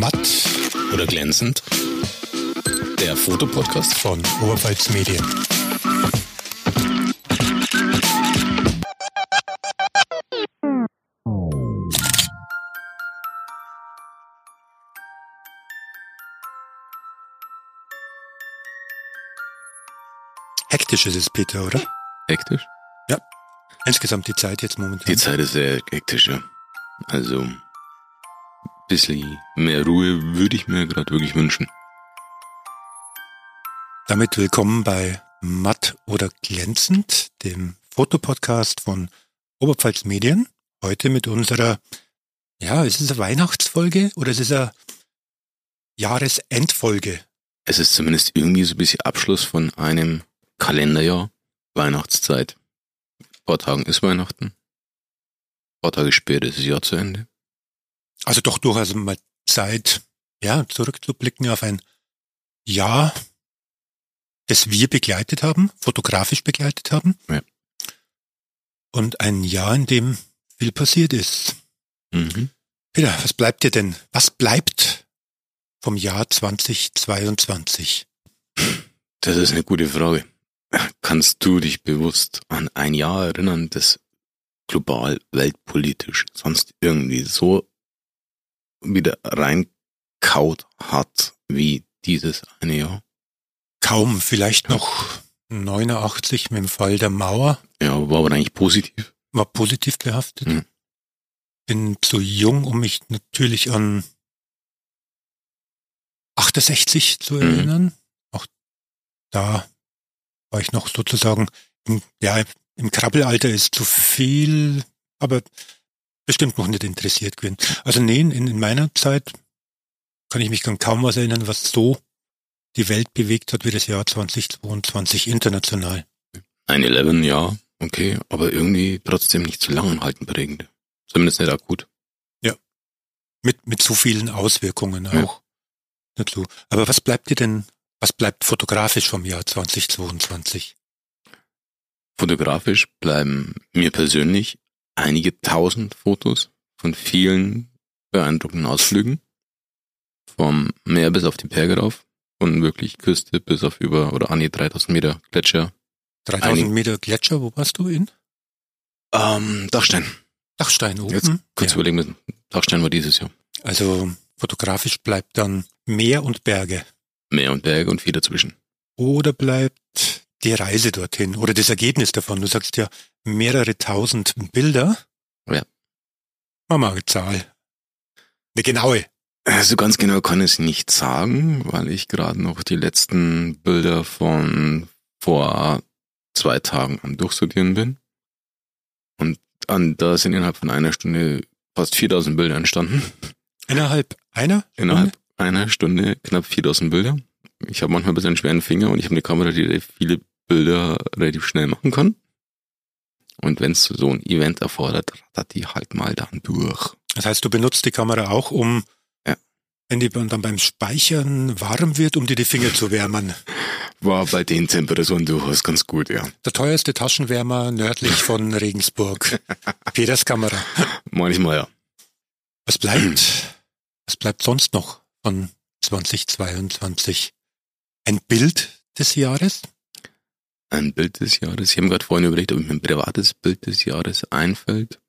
Matt oder glänzend? Der Fotopodcast von Oberpfalz Medien. Hektisch ist es, Peter, oder? Hektisch? Ja. Insgesamt die Zeit jetzt momentan. Die Zeit ist sehr hektisch, ja. Also, bisschen mehr Ruhe würde ich mir gerade wirklich wünschen. Damit willkommen bei Matt oder glänzend, dem Fotopodcast von Oberpfalz Medien. Heute mit unserer, ja, ist es eine Weihnachtsfolge oder ist es eine Jahresendfolge? Es ist zumindest irgendwie so ein bisschen Abschluss von einem Kalenderjahr, Weihnachtszeit. Ein paar Tagen ist Weihnachten. Ein paar Tage später ist das Jahr zu Ende. Also doch durchaus mal Zeit, ja, zurückzublicken auf ein Jahr, das wir begleitet haben, fotografisch begleitet haben. Ja. Und ein Jahr, in dem viel passiert ist. Mhm. Peter, was bleibt dir denn? Was bleibt vom Jahr 2022? Das ist eine gute Frage. Kannst du dich bewusst an ein Jahr erinnern, das global, weltpolitisch, sonst irgendwie so wieder reinkaut hat wie dieses eine Jahr? Kaum, vielleicht noch 89 mit dem Fall der Mauer, Ja, war aber eigentlich positiv. war positiv behaftet. Mhm. Bin zu jung, um mich natürlich an 68 zu Mhm. erinnern. Auch da war ich noch sozusagen, im, ja, im Krabbelalter ist zu viel, aber bestimmt noch nicht interessiert gewesen. Also nee, in, in meiner Zeit kann ich mich kaum was erinnern, was so die Welt bewegt hat wie das Jahr 2022 international. 9-11, ja, okay, aber irgendwie trotzdem nicht zu lang anhalten prägend. Zumindest nicht akut. Mit, mit so vielen Auswirkungen Ja. auch dazu. Aber was bleibt dir denn, was bleibt fotografisch vom Jahr 2022? Fotografisch bleiben mir persönlich einige tausend Fotos von vielen beeindruckenden Ausflügen. Vom Meer bis auf die Berge rauf. Von wirklich Küste bis auf über oder an die 3000 Meter Gletscher. 3000 Einig- Meter Gletscher, wo warst du in? Ähm, Dachstein. Dachstein oben. Jetzt kurz ja. überlegen müssen. Dachstein war dieses Jahr. Also fotografisch bleibt dann Meer und Berge. Meer und Berge und viel dazwischen. Oder bleibt die Reise dorthin oder das Ergebnis davon. Du sagst ja mehrere tausend Bilder. Ja. Mach mal eine Zahl. Eine genaue. Also ganz genau kann ich es nicht sagen, weil ich gerade noch die letzten Bilder von vor zwei Tagen am Durchsortieren bin. Und an, da sind innerhalb von einer Stunde fast 4000 Bilder entstanden. Innerhalb einer Innerhalb Stunde? einer Stunde knapp 4000 Bilder. Ich habe manchmal ein bisschen einen schweren Finger und ich habe eine Kamera, die viele Bilder relativ schnell machen kann. Und wenn es so ein Event erfordert, rattert die halt mal dann durch. Das heißt, du benutzt die Kamera auch, um, Ja. wenn die dann beim Speichern warm wird, um dir die Finger zu wärmen. War bei den Temperaturen durchaus ganz gut, ja. Der teuerste Taschenwärmer nördlich von Regensburg. Peters Kamera. Manchmal ja. Was bleibt? Was bleibt sonst noch von 2022? Ein Bild des Jahres? Ein Bild des Jahres. Ich habe gerade vorhin überlegt, ob mir ein privates Bild des Jahres einfällt.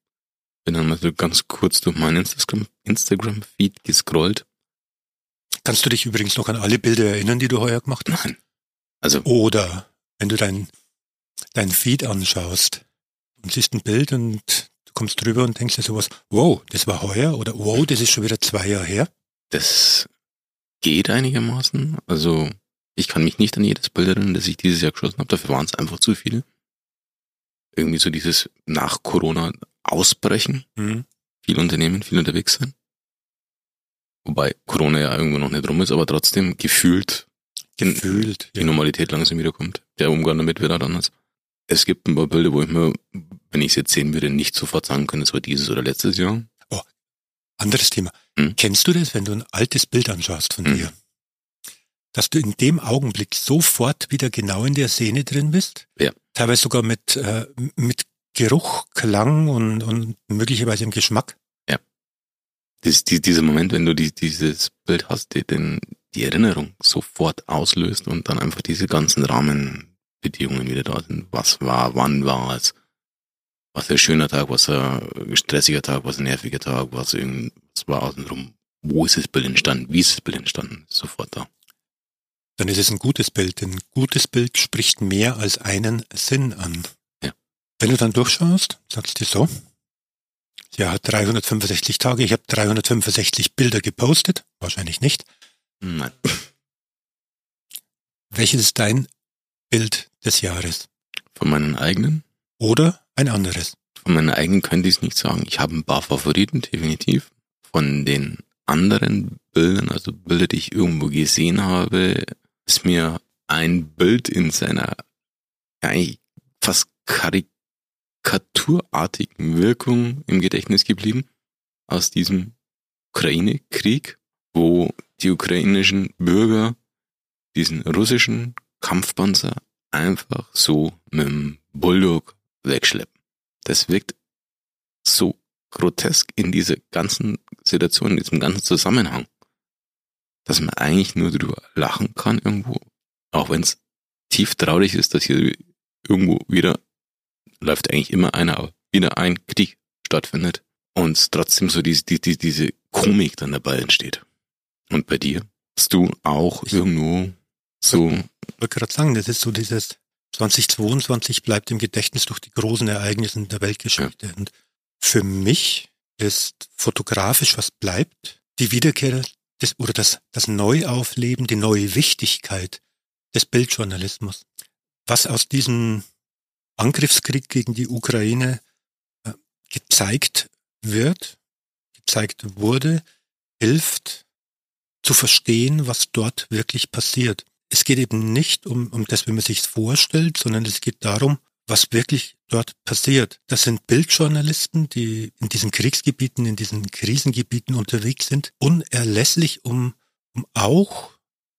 Bin dann mal so ganz kurz durch meinen Instagram, Instagram-Feed gescrollt. Kannst du dich übrigens noch an alle Bilder erinnern, die du heuer gemacht hast? Nein. Also, Oder wenn du dein, dein Feed anschaust und siehst ein Bild und du kommst drüber und denkst dir sowas, wow, das war heuer oder wow, das ist schon wieder zwei Jahre her. das geht einigermaßen. Also, ich kann mich nicht an jedes Bild erinnern, das ich dieses Jahr geschossen habe. Dafür waren es einfach zu viele. Irgendwie so dieses nach Corona ausbrechen. Mhm. Viel Unternehmen, viel unterwegs sein. Wobei Corona ja irgendwo noch nicht rum ist, aber trotzdem gefühlt Gefühlt. die Normalität langsam wiederkommt. Der Umgang damit wird halt anders. Es gibt ein paar Bilder, wo ich mir, wenn ich es jetzt sehen würde, nicht sofort sagen kann, es war dieses oder letztes Jahr. Anderes Thema. Hm. Kennst du das, wenn du ein altes Bild anschaust von Hm. dir? Dass du in dem Augenblick sofort wieder genau in der Szene drin bist? Ja. Teilweise sogar mit, äh, mit Geruch, Klang und, und möglicherweise im Geschmack? Ja. das, die, dieser Moment, wenn du die, dieses Bild hast, die, den, die Erinnerung sofort auslöst und dann einfach diese ganzen Rahmenbedingungen wieder da sind. Was war, wann war es? Was ein schöner Tag, was ein stressiger Tag, was ein nerviger Tag, was, irgend, was war außenrum. Wo ist das Bild entstanden? Wie ist das Bild entstanden? Sofort da. Dann ist es ein gutes Bild. Ein gutes Bild spricht mehr als einen Sinn an. Ja. Wenn du dann durchschaust, sagst du so, ja, hat 365 Tage, ich habe 365 Bilder gepostet, wahrscheinlich nicht. Nein. Welches ist dein Bild des Jahres? Von meinen eigenen? Oder ein anderes? Von meinen eigenen könnte ich es nicht sagen. Ich habe ein paar Favoriten, definitiv. Von den anderen Bildern, also Bilder, die ich irgendwo gesehen habe, ist mir ein Bild in seiner ja, eigentlich fast karikaturartigen Wirkung im Gedächtnis geblieben aus diesem Ukraine-Krieg, wo die ukrainischen Bürger diesen russischen Kampfpanzer einfach so mit dem Bulldog wegschleppen. Das wirkt so grotesk in dieser ganzen Situation, in diesem ganzen Zusammenhang, dass man eigentlich nur drüber lachen kann irgendwo, auch wenn es tief traurig ist, dass hier irgendwo wieder läuft eigentlich immer einer, aber wieder ein Krieg stattfindet und trotzdem so diese, diese, diese Komik dann dabei entsteht. Und bei dir hast du auch irgendwo so. Ich wollte gerade sagen, das ist so dieses 2022 bleibt im Gedächtnis durch die großen Ereignisse der Weltgeschichte. Ja. Und für mich ist fotografisch, was bleibt, die Wiederkehr des, oder das, das Neuaufleben, die neue Wichtigkeit des Bildjournalismus. Was aus diesem Angriffskrieg gegen die Ukraine äh, gezeigt wird, gezeigt wurde, hilft zu verstehen, was dort wirklich passiert. Es geht eben nicht um, um das, wie man sich vorstellt, sondern es geht darum, was wirklich dort passiert. Das sind Bildjournalisten, die in diesen Kriegsgebieten, in diesen Krisengebieten unterwegs sind, unerlässlich, um, um auch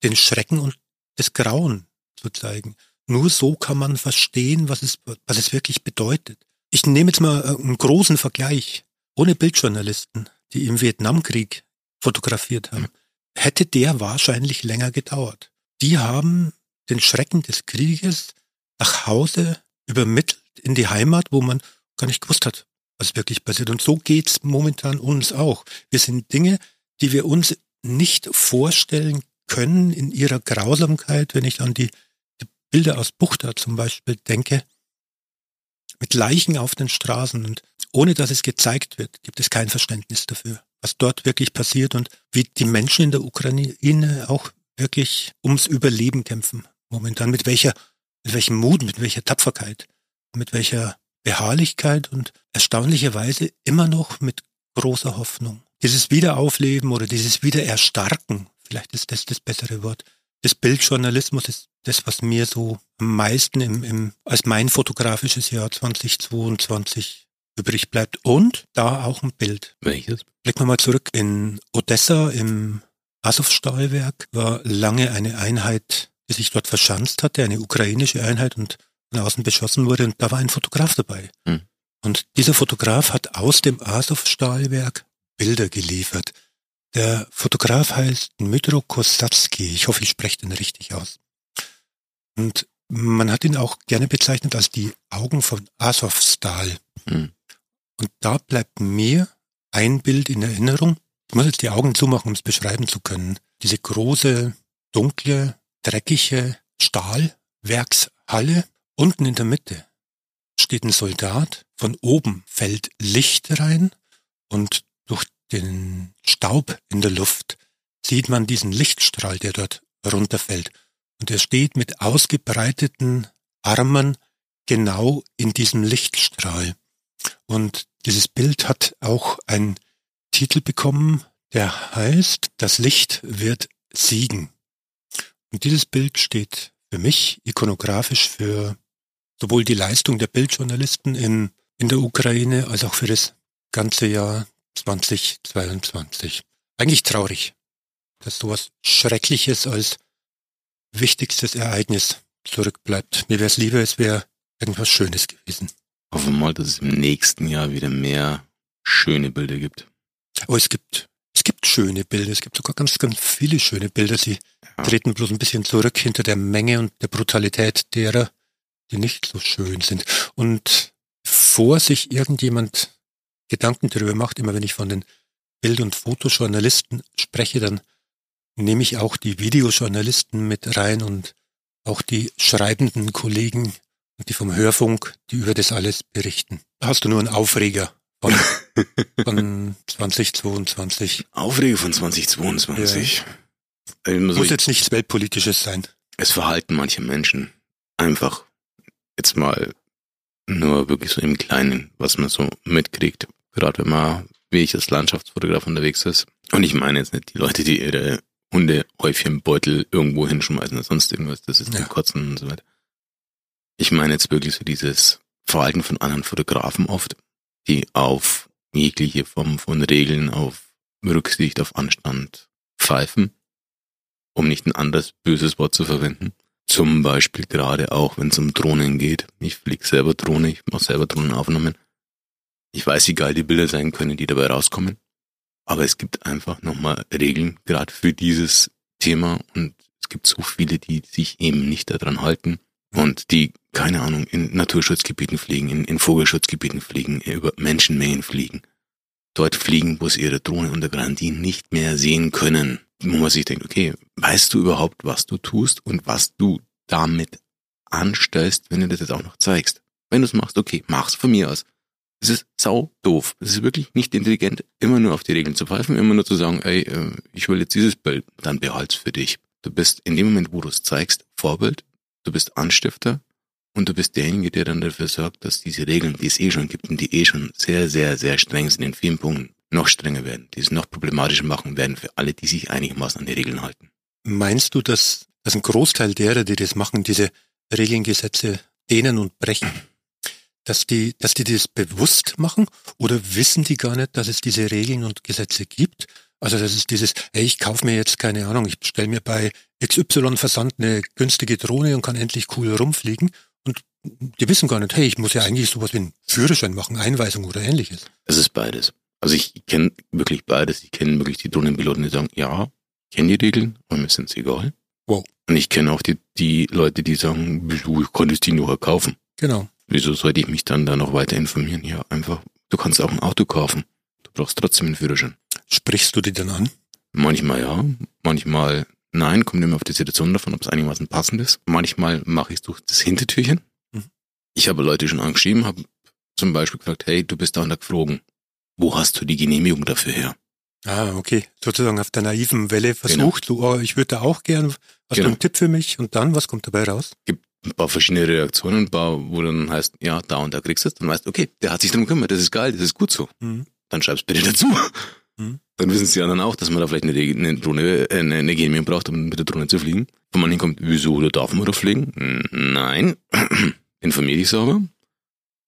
den Schrecken und das Grauen zu zeigen. Nur so kann man verstehen, was es, was es wirklich bedeutet. Ich nehme jetzt mal einen großen Vergleich. Ohne Bildjournalisten, die im Vietnamkrieg fotografiert haben, hätte der wahrscheinlich länger gedauert. Die haben den Schrecken des Krieges nach Hause übermittelt in die Heimat, wo man gar nicht gewusst hat, was wirklich passiert. Und so geht's momentan uns auch. Wir sind Dinge, die wir uns nicht vorstellen können in ihrer Grausamkeit, wenn ich an die, die Bilder aus Buchta zum Beispiel denke, mit Leichen auf den Straßen und ohne dass es gezeigt wird, gibt es kein Verständnis dafür, was dort wirklich passiert und wie die Menschen in der Ukraine auch wirklich ums Überleben kämpfen momentan, mit welcher mit welchem Mut, mit welcher Tapferkeit, mit welcher Beharrlichkeit und erstaunlicherweise immer noch mit großer Hoffnung. Dieses Wiederaufleben oder dieses Wiedererstarken, vielleicht ist das das bessere Wort, des Bildjournalismus ist das, was mir so am meisten im, im, als mein fotografisches Jahr 2022 übrig bleibt. Und da auch ein Bild. Welches? Blicken wir mal zurück. In Odessa im Azov-Stahlwerk war lange eine Einheit die sich dort verschanzt hatte, eine ukrainische Einheit und von außen beschossen wurde und da war ein Fotograf dabei. Hm. Und dieser Fotograf hat aus dem Azov-Stahlwerk Bilder geliefert. Der Fotograf heißt Dmytro Kosatski. Ich hoffe, ich spreche den richtig aus. Und man hat ihn auch gerne bezeichnet als die Augen von Azov-Stahl. Hm. Und da bleibt mir ein Bild in Erinnerung. Ich muss jetzt die Augen zumachen, um es beschreiben zu können. Diese große, dunkle, dreckige Stahlwerkshalle. Unten in der Mitte steht ein Soldat. Von oben fällt Licht rein und durch den Staub in der Luft sieht man diesen Lichtstrahl, der dort runterfällt. Und er steht mit ausgebreiteten Armen genau in diesem Lichtstrahl. Und dieses Bild hat auch einen Titel bekommen, der heißt, das Licht wird siegen. Und dieses Bild steht für mich ikonografisch für sowohl die Leistung der Bildjournalisten in, in der Ukraine als auch für das ganze Jahr 2022. Eigentlich traurig, dass sowas Schreckliches als wichtigstes Ereignis zurückbleibt. Mir wäre es lieber, es wäre irgendwas Schönes gewesen. Hoffen wir mal, dass es im nächsten Jahr wieder mehr schöne Bilder gibt. Gibt, es gibt schöne Bilder. Es gibt sogar ganz, ganz viele schöne Bilder. Sie ja. treten bloß ein bisschen zurück hinter der Menge und der Brutalität derer, die nicht so schön sind. Und vor sich irgendjemand Gedanken darüber macht, immer wenn ich von den Bild- und Fotojournalisten spreche, dann nehme ich auch die Videojournalisten mit rein und auch die schreibenden Kollegen und die vom Hörfunk, die über das alles berichten. Da hast du nur einen Aufreger von, von 2022. Aufreger von 2022. Ja. Muss jetzt nichts Weltpolitisches sein. Es verhalten manche Menschen einfach jetzt mal nur wirklich so im Kleinen, was man so mitkriegt. Gerade wenn man, wie ich als Landschaftsfotograf unterwegs ist. Und ich meine jetzt nicht die Leute, die ihre Hundehäufchenbeutel irgendwo hinschmeißen oder sonst irgendwas, das ist ja. Kotzen und so weiter. Ich meine jetzt wirklich so dieses Verhalten von anderen Fotografen oft, die auf jegliche Form von Regeln, auf Rücksicht, auf Anstand pfeifen, um nicht ein anderes böses Wort zu verwenden. Zum Beispiel gerade auch, wenn es um Drohnen geht. Ich fliege selber Drohne, ich mache selber Drohnenaufnahmen. Ich weiß, wie geil die Bilder sein können, die dabei rauskommen. Aber es gibt einfach nochmal Regeln, gerade für dieses Thema. Und es gibt so viele, die sich eben nicht daran halten und die, keine Ahnung, in Naturschutzgebieten fliegen, in, in Vogelschutzgebieten fliegen, über Menschenmengen fliegen. Dort fliegen, wo sie ihre Drohne unter Garantie nicht mehr sehen können. Wo man sich denkt, okay, weißt du überhaupt, was du tust und was du damit anstellst, wenn du das jetzt auch noch zeigst? Wenn du es machst, okay, mach's von mir aus. Es ist sau doof. Es ist wirklich nicht intelligent, immer nur auf die Regeln zu pfeifen, immer nur zu sagen, ey, äh, ich will jetzt dieses Bild, dann behalt's für dich. Du bist in dem Moment, wo du es zeigst, Vorbild, du bist Anstifter und du bist derjenige, der dann dafür sorgt, dass diese Regeln, die es eh schon gibt und die eh schon sehr, sehr, sehr streng sind in vielen Punkten, noch strenger werden, die es noch problematischer machen werden für alle, die sich einigermaßen an die Regeln halten. Meinst du, dass, dass ein Großteil derer, die das machen, diese Regeln, Gesetze dehnen und brechen? dass die, dass die das bewusst machen oder wissen die gar nicht, dass es diese Regeln und Gesetze gibt? Also das ist dieses, hey, ich kaufe mir jetzt keine Ahnung, ich bestelle mir bei XY Versand eine günstige Drohne und kann endlich cool rumfliegen die wissen gar nicht, hey, ich muss ja eigentlich sowas wie einen Führerschein machen, Einweisung oder ähnliches. Es ist beides. Also ich kenne wirklich beides. Ich kenne wirklich die Drohnenpiloten, die sagen, ja, ich kenne die Regeln, aber mir sind sie egal. Wow. Und ich kenne auch die, die Leute, die sagen, du konntest die nur kaufen. Genau. Wieso sollte ich mich dann da noch weiter informieren? Ja, einfach, du kannst auch ein Auto kaufen. Du brauchst trotzdem einen Führerschein. Sprichst du die dann an? Manchmal ja, manchmal nein, kommt immer auf die Situation davon, ob es einigermaßen passend ist. Manchmal mache ich es durch das Hintertürchen. Ich habe Leute schon angeschrieben, habe zum Beispiel gesagt, hey, du bist da geflogen. Wo hast du die Genehmigung dafür her? Ah, okay. Sozusagen auf der naiven Welle versucht, genau. du, oh, ich würde da auch gern, hast genau. du einen Tipp für mich? Und dann, was kommt dabei raus? Gibt ein paar verschiedene Reaktionen, ein paar, wo dann heißt, ja, da und da kriegst du es, dann weißt du, okay, der hat sich drum gekümmert, das ist geil, das ist gut so. Mhm. Dann schreib's bitte dazu. Mhm. Dann wissen sie anderen auch, dass man da vielleicht eine, eine Drohne, äh, eine, eine Genehmigung braucht, um mit der Drohne zu fliegen. Wo man hinkommt, wieso, da darf man doch fliegen? Nein. Informier dich sauber.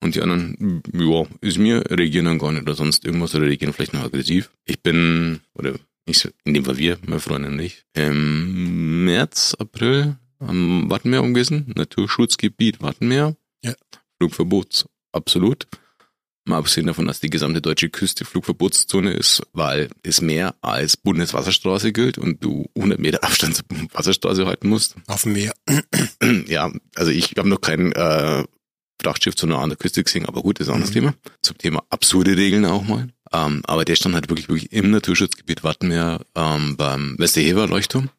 Und die anderen, ja, ist mir, reagieren dann gar nicht oder sonst irgendwas oder reagieren vielleicht noch aggressiv. Ich bin, oder ich, in dem Fall wir, meine Freundin und ich, im März, April am Wattenmeer umgewiesen, Naturschutzgebiet Wattenmeer. Ja. Flugverbot, absolut. Mal abgesehen davon, dass die gesamte deutsche Küste Flugverbotszone ist, weil es mehr als Bundeswasserstraße gilt und du 100 Meter Abstand zur Wasserstraße halten musst. Auf dem Meer. Ja, also ich habe noch kein äh, Frachtschiff zu einer anderen Küste gesehen, aber gut, das ist ein anderes mhm. Thema. Zum Thema absurde Regeln auch mal. Ähm, aber der stand halt wirklich, wirklich im Naturschutzgebiet Wattenmeer ähm, beim Westerhever Leuchtturm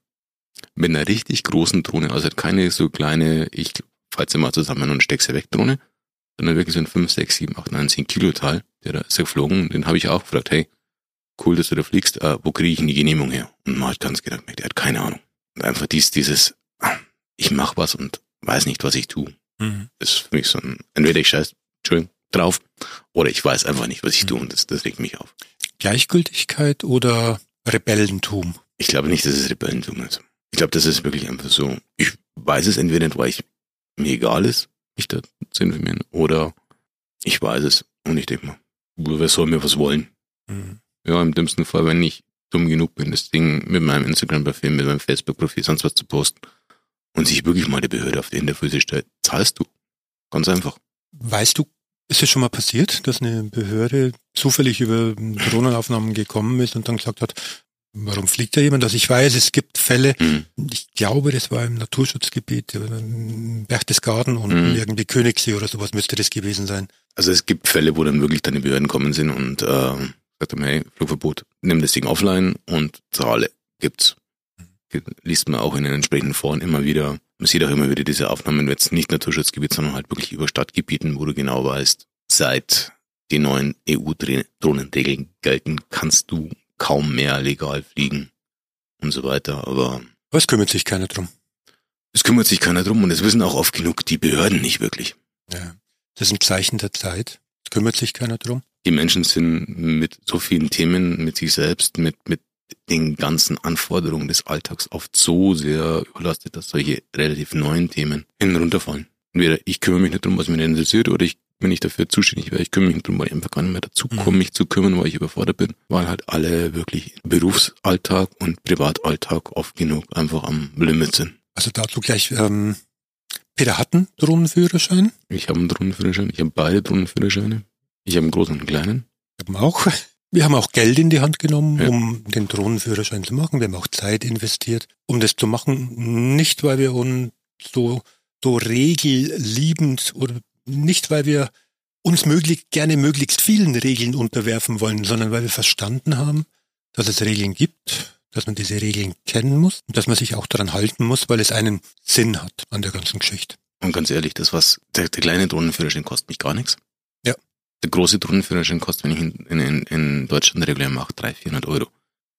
mit einer richtig großen Drohne, also keine so kleine, ich falte sie mal zusammen und steck sie weg Drohne, sondern wirklich so ein 5, 6, 7, 8, 9, 10 Kilo Teil, der da ist geflogen, den habe ich auch gefragt, hey, cool, dass du da fliegst, äh, wo kriege ich denn die Genehmigung her? Und man hat ganz gedacht, der hat keine Ahnung. Und einfach dies, dieses, ich mach was und weiß nicht, was ich tue. Mhm. ist für mich so ein, entweder ich scheiß, Entschuldigung, drauf, oder ich weiß einfach nicht, was ich mhm. tue und das, das regt mich auf. Gleichgültigkeit oder Rebellentum? Ich glaube nicht, dass es Rebellentum ist. Ich glaube, das ist wirklich einfach so. Ich weiß es entweder nicht, weil ich mir egal ist, mich da zu informieren, oder ich weiß es und ich denke mal, wer soll mir was wollen? Mhm. Ja, im dümmsten Fall, wenn ich dumm genug bin, das Ding mit meinem Instagram-Profil, mit meinem Facebook-Profil, sonst was zu posten und sich wirklich mal die Behörde auf die Hinterfüße stellt, zahlst du. Ganz einfach. Weißt du Ist es schon mal passiert, dass eine Behörde zufällig über Drohnenaufnahmen gekommen ist und dann gesagt hat, warum fliegt da jemand? Also ich weiß, es gibt Fälle, mhm. ich glaube, das war im Naturschutzgebiet, Berchtesgaden und mhm. irgendwie Königssee oder sowas müsste das gewesen sein. Also es gibt Fälle, wo dann wirklich deine Behörden kommen sind und äh, gesagt haben, hey, Flugverbot, nimm das Ding offline und zahle gibt's. Mhm. Liest man auch in den entsprechenden Foren immer wieder, man sieht auch immer wieder diese Aufnahmen, jetzt nicht Naturschutzgebiet, sondern halt wirklich über Stadtgebieten, wo du genau weißt, seit die neuen EU-Drohnenregeln gelten, kannst du kaum mehr legal fliegen und so weiter. Aber was kümmert sich keiner drum? Es kümmert sich keiner drum und es wissen auch oft genug die Behörden nicht wirklich. Ja, das ist ein Zeichen der Zeit. Es kümmert sich keiner drum. Die Menschen sind mit so vielen Themen, mit sich selbst, mit, mit den ganzen Anforderungen des Alltags oft so sehr überlastet, dass solche relativ neuen Themen hin runterfallen. Entweder ich kümmere mich nicht drum, was mich interessiert, oder ich, wenn ich dafür zuständig wäre, ich kümmere mich drum, weil ich einfach gar nicht mehr dazu komme, mhm. mich zu kümmern, weil ich überfordert bin, weil halt alle wirklich Berufsalltag und Privatalltag oft genug einfach am Limit sind. Also dazu gleich, ähm, Peter hat einen Drohnenführerschein? Ich habe einen Drohnenführerschein, ich habe beide Drohnenführerscheine. Ich habe einen großen und einen kleinen. Ich habe auch. Wir haben auch Geld in die Hand genommen, ja. um den Drohnenführerschein zu machen. Wir haben auch Zeit investiert, um das zu machen. Nicht, weil wir uns so, so regelliebend oder nicht, weil wir uns möglich, gerne möglichst vielen Regeln unterwerfen wollen, sondern weil wir verstanden haben, dass es Regeln gibt, dass man diese Regeln kennen muss und dass man sich auch daran halten muss, weil es einen Sinn hat an der ganzen Geschichte. Und ganz ehrlich, das was, der, der kleine Drohnenführerschein kostet mich gar nichts. Der große Drohnenführerschein kostet, wenn ich in, in, in Deutschland regulär mache, 300, 400 Euro.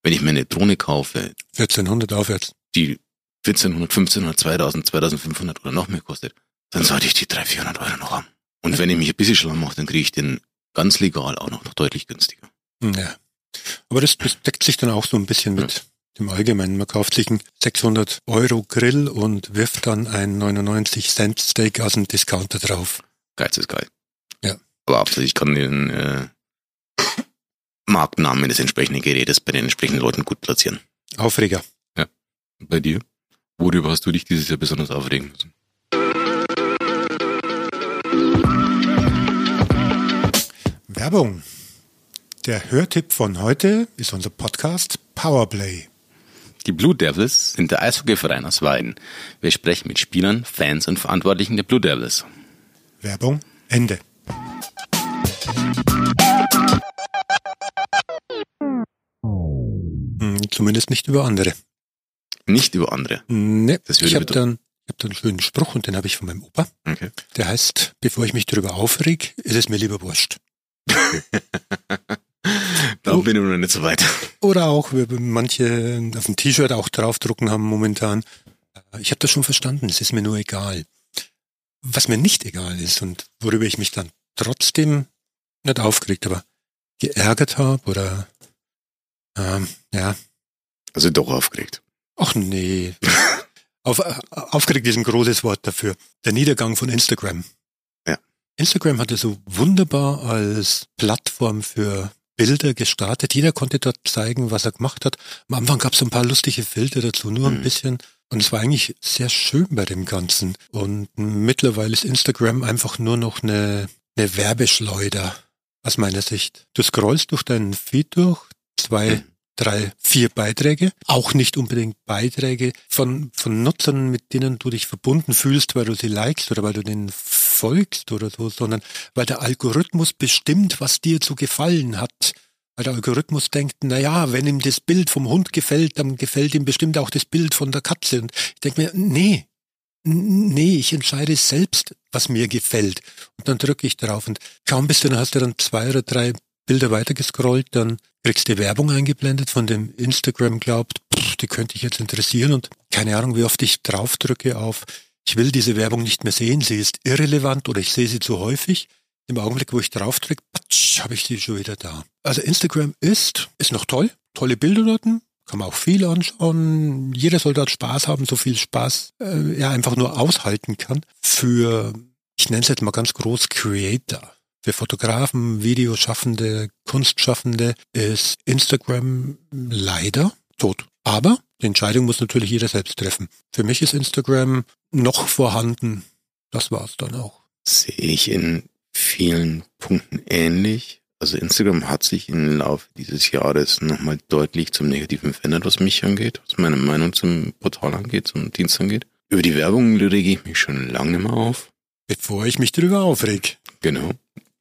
Wenn ich mir eine Drohne kaufe, 1400 aufwärts, die 1400, 1500, 2000, 2500 oder noch mehr kostet, dann sollte ich die 300, 400 Euro noch haben. Und wenn ich mich ein bisschen schlau mache, dann kriege ich den ganz legal auch noch, noch deutlich günstiger. Ja. Aber das, das deckt sich dann auch so ein bisschen mit ja. dem Allgemeinen. Man kauft sich einen 600 Euro Grill und wirft dann ein 99 Cent Steak aus dem Discounter drauf. Geiz ist geil. Ja. Aber absolut, ich kann den äh, Markennamen des entsprechenden Gerätes bei den entsprechenden Leuten gut platzieren. Aufreger. Ja. Bei dir? Worüber hast du dich dieses Jahr besonders aufregen müssen? Werbung. Der Hörtipp von heute ist unser Podcast Powerplay. Die Blue Devils sind der Eishockeyverein aus Weiden. Wir sprechen mit Spielern, Fans und Verantwortlichen der Blue Devils. Werbung Ende. Hm, zumindest nicht über andere. Nicht über andere? Nee, ich habe dann, hab dann einen schönen Spruch und den habe ich von meinem Opa. Okay. Der heißt, bevor ich mich darüber aufreg, ist es mir lieber wurscht. da bin ich noch nicht so weit. Oder auch, wir manche auf dem T-Shirt auch draufdrucken haben momentan. Ich habe das schon verstanden, es ist mir nur egal. Was mir nicht egal ist und worüber ich mich dann trotzdem nicht aufgeregt, aber geärgert habe oder ähm, ja. Also doch aufgeregt. Ach nee. Auf, aufgeregt ist ein großes Wort dafür. Der Niedergang von Instagram. Instagram hatte so wunderbar als Plattform für Bilder gestartet. Jeder konnte dort zeigen, was er gemacht hat. Am Anfang gab es so ein paar lustige Filter dazu, nur ein mhm. bisschen. Und es war eigentlich sehr schön bei dem Ganzen. Und mittlerweile ist Instagram einfach nur noch eine, eine Werbeschleuder aus meiner Sicht. Du scrollst durch deinen Feed durch, zwei, mhm. drei, vier Beiträge. Auch nicht unbedingt Beiträge von, von Nutzern, mit denen du dich verbunden fühlst, weil du sie likest oder weil du denen folgst oder so, sondern weil der Algorithmus bestimmt, was dir zu gefallen hat. Weil der Algorithmus denkt, na ja, wenn ihm das Bild vom Hund gefällt, dann gefällt ihm bestimmt auch das Bild von der Katze. Und ich denke mir, nee, nee, ich entscheide selbst, was mir gefällt. Und dann drücke ich drauf und kaum bist du, dann hast du dann zwei oder drei Bilder weitergescrollt, dann kriegst du Werbung eingeblendet, von dem Instagram glaubt, pff, die könnte ich jetzt interessieren und keine Ahnung, wie oft ich draufdrücke auf, ich will diese Werbung nicht mehr sehen, sie ist irrelevant oder ich sehe sie zu häufig. Im Augenblick, wo ich draufdrücke, habe ich sie schon wieder da. Also Instagram ist, ist noch toll, tolle Bilder dort, kann man auch viel anschauen. Jeder soll dort Spaß haben, so viel Spaß äh, er einfach nur aushalten kann. Für, ich nenne es jetzt mal ganz groß, Creator. Für Fotografen, Videoschaffende, Kunstschaffende ist Instagram leider tot. Aber die Entscheidung muss natürlich jeder selbst treffen. Für mich ist Instagram noch vorhanden. Das war's dann auch. Sehe ich in vielen Punkten ähnlich. Also Instagram hat sich im Laufe dieses Jahres nochmal deutlich zum Negativen verändert, was mich angeht, was meine Meinung zum Portal angeht, zum Dienst angeht. Über die Werbung rege ich mich schon lange nicht mehr auf. Bevor ich mich darüber aufreg. Genau.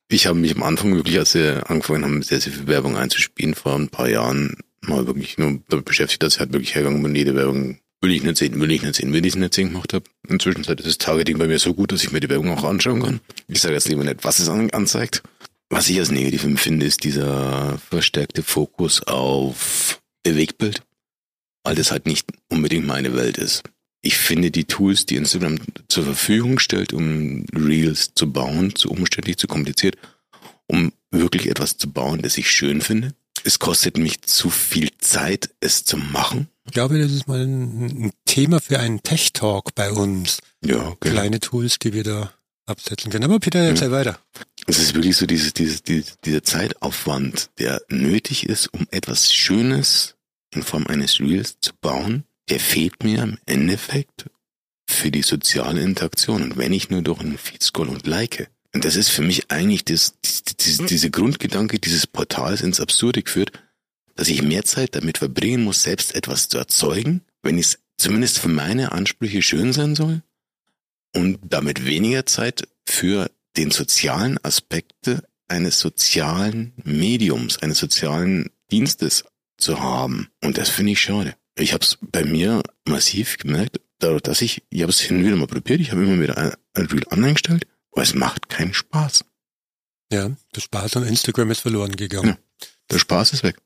Ich habe mich am Anfang wirklich, als wir angefangen haben, sehr, sehr viel Werbung einzuspielen, vor ein paar Jahren mal wirklich nur damit beschäftigt, dass ich halt wirklich hergegangen bin, jede Werbung will ich nicht sehen, will ich nicht sehen, will ich nicht sehen gemacht habe. Inzwischen ist das Targeting bei mir so gut, dass ich mir die Werbung auch anschauen kann. Ich sage jetzt lieber nicht, was es anzeigt. Was ich als negativ empfinde, ist dieser verstärkte Fokus auf Bewegtbild, weil das halt nicht unbedingt meine Welt ist. Ich finde die Tools, die Instagram zur Verfügung stellt, um Reels zu bauen, zu umständlich, zu kompliziert, um wirklich etwas zu bauen, das ich schön finde. Es kostet mich zu viel Zeit, es zu machen. Ich glaube, das ist mal ein, Thema für einen Tech-Talk bei uns. Ja, okay. Kleine Tools, die wir da absetzen können. Aber Peter, erzähl ja. weiter. Es ist wirklich so dieses, dieses, dieses, dieser Zeitaufwand, der nötig ist, um etwas Schönes in Form eines Reels zu bauen, der fehlt mir im Endeffekt für die soziale Interaktion. Und wenn ich nur durch einen Feed scroll und like. Und das ist für mich eigentlich das, diese, diese Grundgedanke dieses Portals ins Absurde geführt, dass ich mehr Zeit damit verbringen muss, selbst etwas zu erzeugen, wenn es zumindest für meine Ansprüche schön sein soll und damit weniger Zeit für den sozialen Aspekte eines sozialen Mediums, eines sozialen Dienstes zu haben. Und das finde ich schade. Ich habe es bei mir massiv gemerkt, dadurch, dass ich, ich habe es hin und wieder mal probiert, ich habe immer wieder ein, ein Reel eingestellt, aber es macht keinen Spaß. Ja, der Spaß an Instagram ist verloren gegangen. Ja, der Spaß ist weg.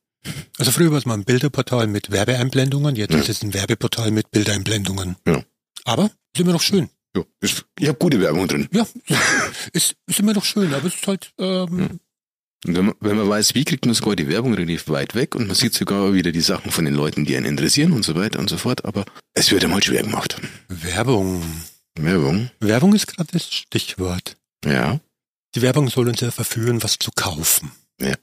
Also früher war es mal ein Bilderportal mit Werbeeinblendungen, jetzt ja. ist es ein Werbeportal mit Bildeinblendungen. Ja. Aber ist immer noch schön. Ja, ist, ich habe gute Werbung drin. Ja, ist, ist immer noch schön, aber es ist halt. Ähm, ja. wenn, man, wenn man weiß, wie kriegt man sogar die Werbung relativ weit weg und man sieht sogar wieder die Sachen von den Leuten, die einen interessieren und so weiter und so fort, aber es wird einmal schwer gemacht. Werbung. Werbung. Werbung ist gerade das Stichwort. Ja. Die Werbung soll uns ja verführen, was zu kaufen. Ja.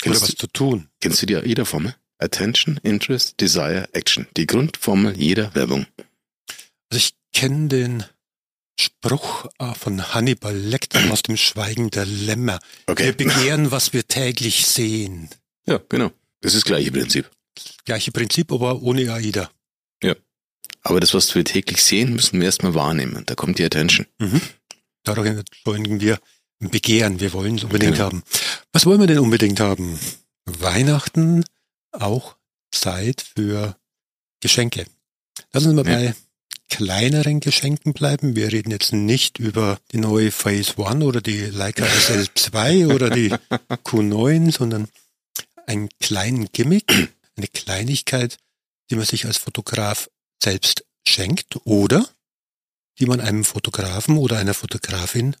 Kennst Oder was du, zu tun. Kennst du die AIDA-Formel? Attention, Interest, Desire, Action. Die Grundformel jeder Werbung. Also ich kenne den Spruch äh, von Hannibal Lecter aus dem Schweigen der Lämmer. Okay. Wir begehren, was wir täglich sehen. Ja, genau. Das ist das gleiche Prinzip. Gleiche Prinzip, aber ohne AIDA. Aber das, was wir täglich sehen, müssen wir erstmal wahrnehmen. Da kommt die Attention. Mhm. Dadurch erzeugen wir ein Begehren. Wir wollen es unbedingt genau. haben. Was wollen wir denn unbedingt haben? Weihnachten auch Zeit für Geschenke. Lassen wir ja. bei kleineren Geschenken bleiben. Wir reden jetzt nicht über die neue Phase One oder die Leica SL2 oder die Q9, sondern einen kleinen Gimmick, eine Kleinigkeit, die man sich als Fotograf selbst schenkt oder die man einem Fotografen oder einer Fotografin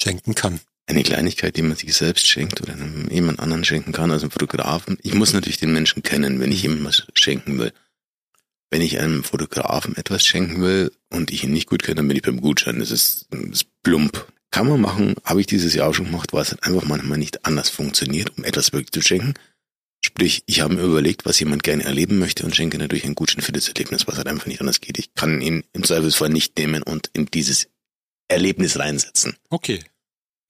schenken kann. Eine Kleinigkeit, die man sich selbst schenkt oder einem jemand anderen schenken kann, also einem Fotografen. Ich muss natürlich den Menschen kennen, wenn ich ihm was schenken will. Wenn ich einem Fotografen etwas schenken will und ich ihn nicht gut kenne, dann bin ich beim Gutschein. Das ist, das ist plump. Kann man machen, habe ich dieses Jahr auch schon gemacht, weil es halt einfach manchmal nicht anders funktioniert, um etwas wirklich zu schenken. Sprich, ich habe mir überlegt, was jemand gerne erleben möchte und schenke natürlich einen Gutschein für das Erlebnis, was halt einfach nicht anders geht. Ich kann ihn im Zweifelsfall nicht nehmen und in dieses Erlebnis reinsetzen. Okay.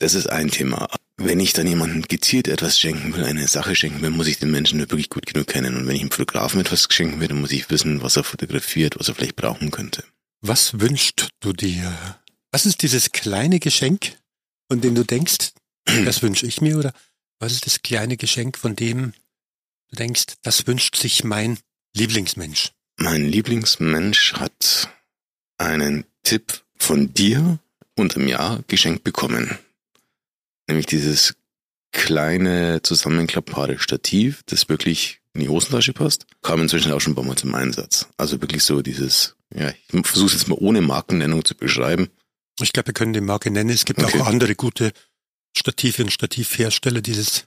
Das ist ein Thema. Wenn ich dann jemandem gezielt etwas schenken will, eine Sache schenken will, muss ich den Menschen wirklich gut genug kennen. Und wenn ich einem Fotografen etwas schenken will, dann muss ich wissen, was er fotografiert, was er vielleicht brauchen könnte. Was wünschst du dir? Was ist dieses kleine Geschenk, von dem du denkst, das wünsche ich mir? Oder was ist das kleine Geschenk, von dem du denkst, das wünscht sich mein Lieblingsmensch? Mein Lieblingsmensch hat einen Tipp von dir unterm Jahr geschenkt bekommen nämlich dieses kleine zusammenklappbare Stativ, das wirklich in die Hosentasche passt, kam inzwischen auch schon ein paar Mal zum Einsatz. Also wirklich so dieses, ja, ich versuche es jetzt mal ohne Markennennung zu beschreiben. Ich glaube, wir können die Marke nennen. Es gibt okay. auch andere gute Stative und Stativhersteller, dieses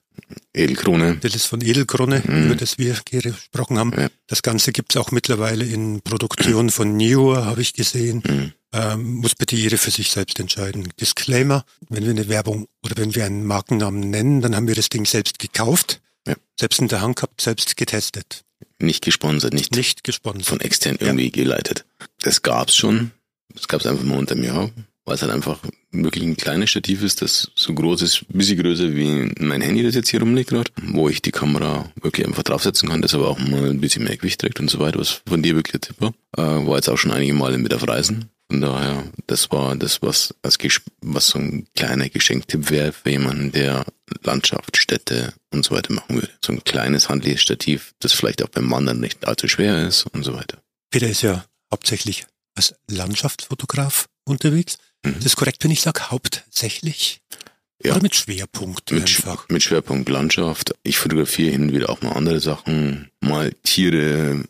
Edelkrone. Das ist von Edelkrone, mhm. über das wir gesprochen haben. Ja. Das Ganze gibt's auch mittlerweile in Produktion von Newer, habe ich gesehen. Mhm ähm, muss bitte jeder für sich selbst entscheiden. Disclaimer, wenn wir eine Werbung oder wenn wir einen Markennamen nennen, dann haben wir das Ding selbst gekauft, ja. selbst in der Hand gehabt, selbst getestet. Nicht gesponsert, nicht, nicht gesponsert. von extern irgendwie ja. geleitet. Das gab's schon. Das gab's einfach mal unter mir. weil es halt einfach wirklich ein kleines Stativ ist, das so groß ist, ein bisschen größer wie mein Handy, das jetzt hier rumliegt gerade, wo ich die Kamera wirklich einfach draufsetzen kann, das aber auch mal ein bisschen mehr Gewicht trägt und so weiter, was von dir wirklich ein Tipp war. Äh, war jetzt auch schon einige Male mit auf Reisen. Von daher, das war das, was als was so ein kleiner Geschenktipp wäre für jemanden, der Landschaft, Städte und so weiter machen würde. So ein kleines handliches Stativ, das vielleicht auch beim Wandern nicht allzu schwer ist und so weiter. Peter ist ja hauptsächlich als Landschaftsfotograf unterwegs. Mhm. Das ist korrekt, wenn ich sage hauptsächlich. Ja. Oder mit Schwerpunkt mit, einfach. Mit Schwerpunkt Landschaft. Ich fotografiere hin und wieder auch mal andere Sachen, mal Tiere,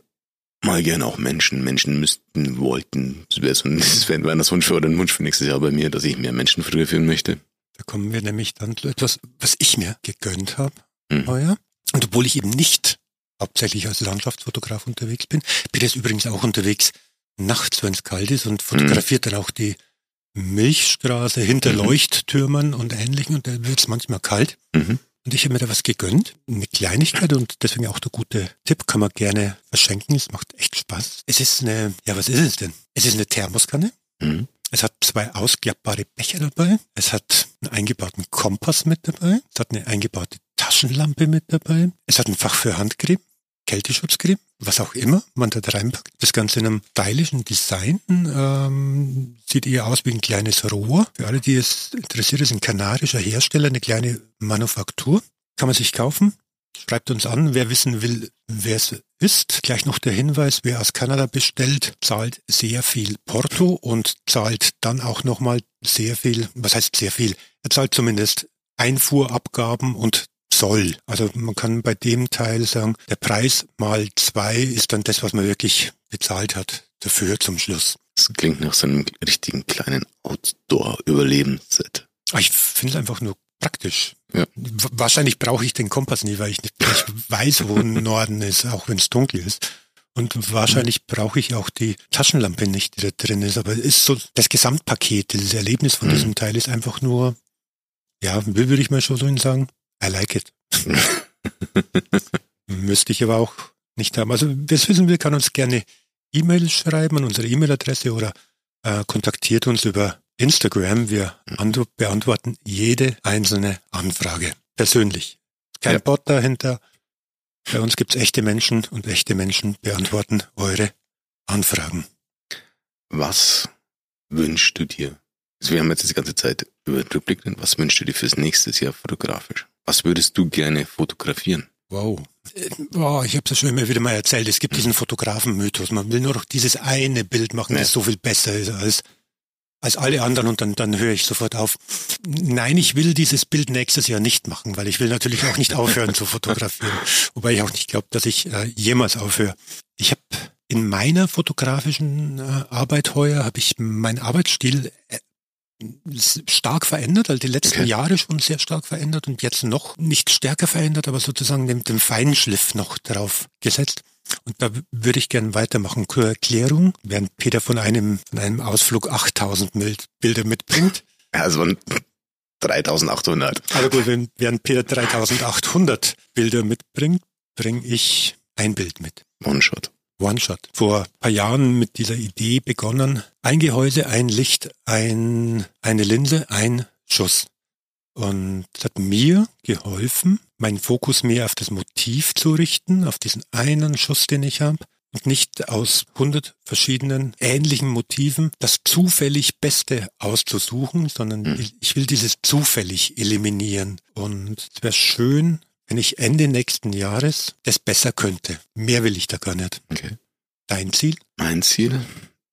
mal gern auch Menschen. Menschen müssten, wollten. Das wäre so ein, das wäre ein Wunsch oder ein Wunsch für nächstes Jahr bei mir, dass ich mehr Menschen fotografieren möchte. Da kommen wir nämlich dann zu etwas, was ich mir gegönnt habe mhm. heuer. Und obwohl ich eben nicht hauptsächlich als Landschaftsfotograf unterwegs bin, bin ich übrigens auch unterwegs nachts, wenn es kalt ist und fotografiert mhm. dann auch die Milchstraße hinter mhm. Leuchttürmen und Ähnlichem und da wird es manchmal kalt. Mhm. Und ich habe mir da was gegönnt, eine Kleinigkeit und deswegen auch der gute Tipp, kann man gerne verschenken. Es macht echt Spaß. Es ist eine, ja, was ist es denn? Es ist eine Thermoskanne. Mhm. Es hat zwei ausklappbare Becher dabei. Es hat einen eingebauten Kompass mit dabei. Es hat eine eingebaute Taschenlampe mit dabei. Es hat ein Fach für Handcreme. Kälteschutzcreme, was auch immer man da reinpackt. Das Ganze in einem stylischen Design ähm, sieht eher aus wie ein kleines Rohr. Für alle, die es interessiert, ist ein kanarischer Hersteller, eine kleine Manufaktur. Kann man sich kaufen. Schreibt uns an, wer wissen will, wer es ist. Gleich noch der Hinweis, wer aus Kanada bestellt, zahlt sehr viel Porto und zahlt dann auch nochmal sehr viel, was heißt sehr viel? Er zahlt zumindest Einfuhrabgaben und Zoll. Also man kann bei dem Teil sagen, der Preis mal zwei ist dann das, was man wirklich bezahlt hat dafür zum Schluss. Das klingt nach so einem richtigen kleinen Outdoor-Überlebensset. Ah, ich finde es einfach nur praktisch. Ja. Wahrscheinlich brauche ich den Kompass nicht, weil ich nicht ich weiß, wo Norden ist, auch wenn es dunkel ist. Und wahrscheinlich brauche ich auch die Taschenlampe nicht, die da drin ist. Aber es ist so das Gesamtpaket, dieses Erlebnis von mhm. diesem Teil ist einfach nur, ja, würde ich mal schon so sagen, I like it. Müsste ich aber auch nicht haben. Also, wer es wissen will, kann uns gerne E-Mail schreiben an unsere E-Mail-Adresse oder äh, kontaktiert uns über Instagram. Wir beantworten jede einzelne Anfrage persönlich. Kein ja. Bot dahinter. Bei uns gibt's echte Menschen und echte Menschen beantworten eure Anfragen. Was wünschst du dir? Also wir haben jetzt die ganze Zeit über den Rückblick, was wünschst du dir fürs nächste Jahr fotografisch? Was würdest du gerne fotografieren? Wow. Oh, ich habe es ja schon immer wieder mal erzählt. Es gibt diesen Fotografen-Mythos. Man will nur noch dieses eine Bild machen, ja. das so viel besser ist als, als alle anderen und dann, dann höre ich sofort auf. Nein, ich will dieses Bild nächstes Jahr nicht machen, weil ich will natürlich auch nicht aufhören zu fotografieren. Wobei ich auch nicht glaube, dass ich äh, jemals aufhöre. Ich habe in meiner fotografischen äh, Arbeit heuer, habe ich meinen Arbeitsstil äh, stark verändert, also die letzten okay. Jahre schon sehr stark verändert und jetzt noch nicht stärker verändert, aber sozusagen den, den Feinschliff noch drauf gesetzt. Und da würde ich gerne weitermachen. Zur Erklärung, während Peter von einem, von einem Ausflug 8000 Bilder mitbringt. Also 3800. Also gut, wenn, während Peter 3800 Bilder mitbringt, bringe ich ein Bild mit. One-Shot. One-Shot. Vor ein paar Jahren mit dieser Idee begonnen. Ein Gehäuse, ein Licht, ein, eine Linse, ein Schuss. Und es hat mir geholfen, meinen Fokus mehr auf das Motiv zu richten, auf diesen einen Schuss, den ich habe. Und nicht aus hundert verschiedenen ähnlichen Motiven das zufällig Beste auszusuchen, sondern mhm. ich will dieses zufällig eliminieren. Und es wäre schön, wenn ich Ende nächsten Jahres das besser könnte. Mehr will ich da gar nicht. Okay. Dein Ziel? Mein Ziel?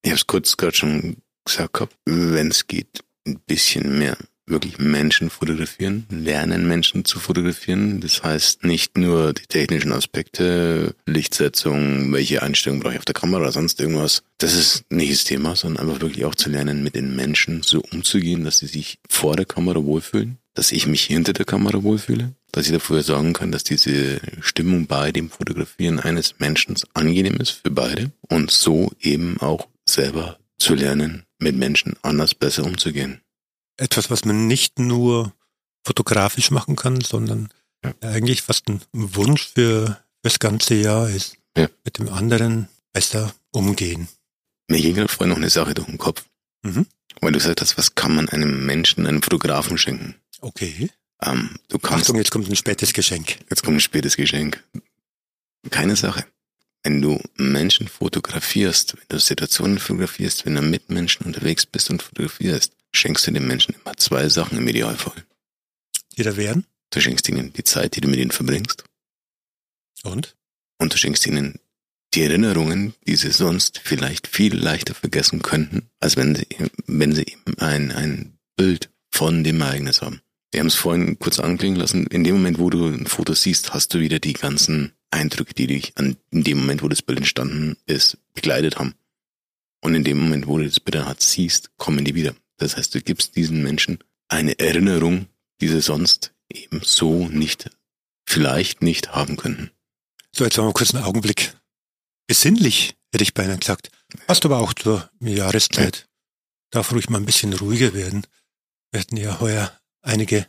Ich habe es kurz gerade schon gesagt wenn es geht, ein bisschen mehr wirklich Menschen fotografieren, lernen Menschen zu fotografieren. Das heißt nicht nur die technischen Aspekte, Lichtsetzung, welche Einstellung brauche ich auf der Kamera oder sonst irgendwas. Das ist nicht das Thema, sondern einfach wirklich auch zu lernen, mit den Menschen so umzugehen, dass sie sich vor der Kamera wohlfühlen, dass ich mich hinter der Kamera wohlfühle, dass ich dafür sorgen kann, dass diese Stimmung bei dem Fotografieren eines Menschen angenehm ist für beide und so eben auch selber zu lernen, mit Menschen anders besser umzugehen. Etwas, was man nicht nur fotografisch machen kann, sondern ja. eigentlich fast ein Wunsch für das ganze Jahr ist, ja. mit dem anderen besser umgehen. Mir ging gerade vorhin noch eine Sache durch den Kopf. Mhm. Weil du gesagt hast, was kann man einem Menschen, einem Fotografen schenken? Okay. Ähm, du kannst, Achtung, jetzt kommt ein spätes Geschenk. jetzt kommt ein spätes Geschenk. Keine Sache. Wenn du Menschen fotografierst, wenn du Situationen fotografierst, wenn du mit Menschen unterwegs bist und fotografierst, schenkst du den Menschen immer zwei Sachen im Idealfall. Die da wären? Du schenkst ihnen die Zeit, die du mit ihnen verbringst, Und? und du schenkst ihnen die Erinnerungen, die sie sonst vielleicht viel leichter vergessen könnten, als wenn sie, wenn sie eben ein, ein Bild von dem Ereignis haben. Wir haben es vorhin kurz anklingen lassen. In dem Moment, wo du ein Foto siehst, hast du wieder die ganzen Eindrücke, die dich an, in dem Moment, wo das Bild entstanden ist, begleitet haben. Und in dem Moment, wo du das Bild halt siehst, kommen die wieder. Das heißt, du gibst diesen Menschen eine Erinnerung, die sie sonst eben so nicht, vielleicht nicht haben könnten. So, jetzt machen wir kurz einen Augenblick. Besinnlich, hätte ich beinahe gesagt. Passt aber auch zur Jahreszeit. Darf ruhig mal ein bisschen ruhiger werden. Wir hatten ja heuer einige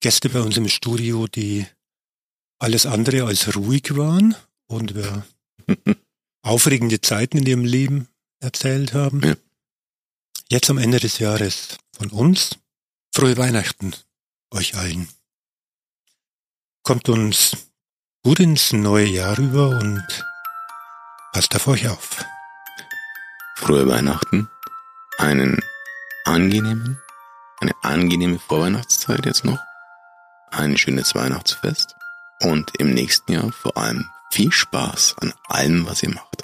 Gäste bei uns im Studio, die alles andere als ruhig waren und wir aufregende Zeiten in ihrem Leben erzählt haben. Ja. Jetzt am Ende des Jahres von uns frohe Weihnachten euch allen. Kommt uns gut ins neue Jahr rüber und passt auf euch auf. Frohe Weihnachten, einen angenehmen, eine angenehme Vorweihnachtszeit jetzt noch, ein schönes Weihnachtsfest und im nächsten Jahr vor allem viel Spaß an allem, was ihr macht.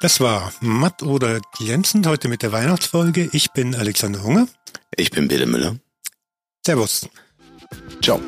Das war matt oder glänzend heute mit der Weihnachtsfolge. Ich bin Alexander Hunger. Ich bin Peter Müller. Servus. Ciao.